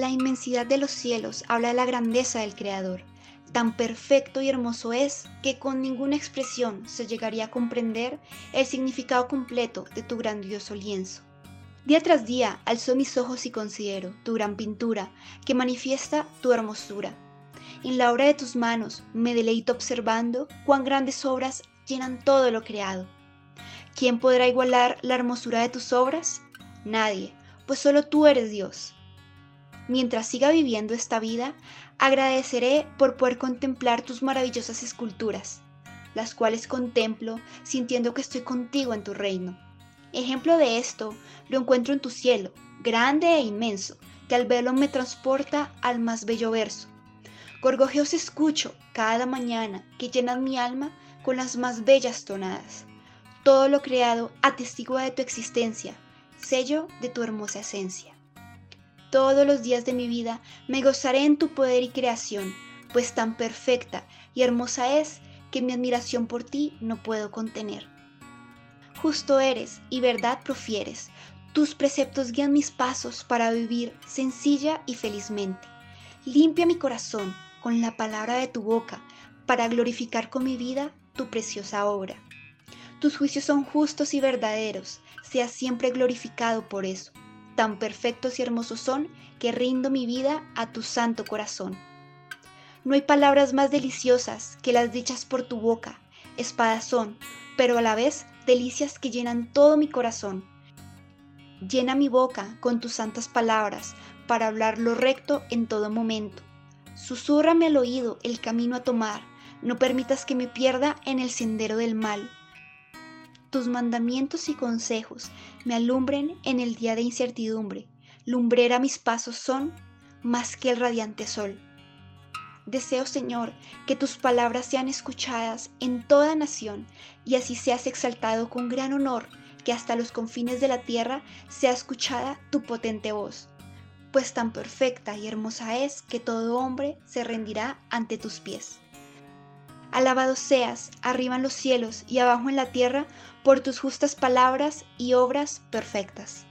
La inmensidad de los cielos habla de la grandeza del Creador. Tan perfecto y hermoso es que con ninguna expresión se llegaría a comprender el significado completo de tu grandioso lienzo. Día tras día alzo mis ojos y considero tu gran pintura que manifiesta tu hermosura. En la obra de tus manos me deleito observando cuán grandes obras llenan todo lo creado. ¿Quién podrá igualar la hermosura de tus obras? Nadie, pues solo tú eres Dios. Mientras siga viviendo esta vida, agradeceré por poder contemplar tus maravillosas esculturas, las cuales contemplo sintiendo que estoy contigo en tu reino. Ejemplo de esto lo encuentro en tu cielo, grande e inmenso, que al verlo me transporta al más bello verso. Gorgojeos escucho cada mañana que llenan mi alma con las más bellas tonadas. Todo lo creado atestigua de tu existencia, sello de tu hermosa esencia. Todos los días de mi vida me gozaré en tu poder y creación, pues tan perfecta y hermosa es que mi admiración por ti no puedo contener. Justo eres y verdad profieres, tus preceptos guían mis pasos para vivir sencilla y felizmente. Limpia mi corazón con la palabra de tu boca para glorificar con mi vida tu preciosa obra. Tus juicios son justos y verdaderos, sea siempre glorificado por eso. Tan perfectos y hermosos son que rindo mi vida a tu santo corazón. No hay palabras más deliciosas que las dichas por tu boca, espadas son, pero a la vez delicias que llenan todo mi corazón. Llena mi boca con tus santas palabras para hablar lo recto en todo momento. Susúrrame al oído el camino a tomar, no permitas que me pierda en el sendero del mal tus mandamientos y consejos me alumbren en el día de incertidumbre. Lumbrera mis pasos son más que el radiante sol. Deseo, Señor, que tus palabras sean escuchadas en toda nación y así seas exaltado con gran honor, que hasta los confines de la tierra sea escuchada tu potente voz, pues tan perfecta y hermosa es que todo hombre se rendirá ante tus pies. Alabado seas, arriba en los cielos y abajo en la tierra, por tus justas palabras y obras perfectas.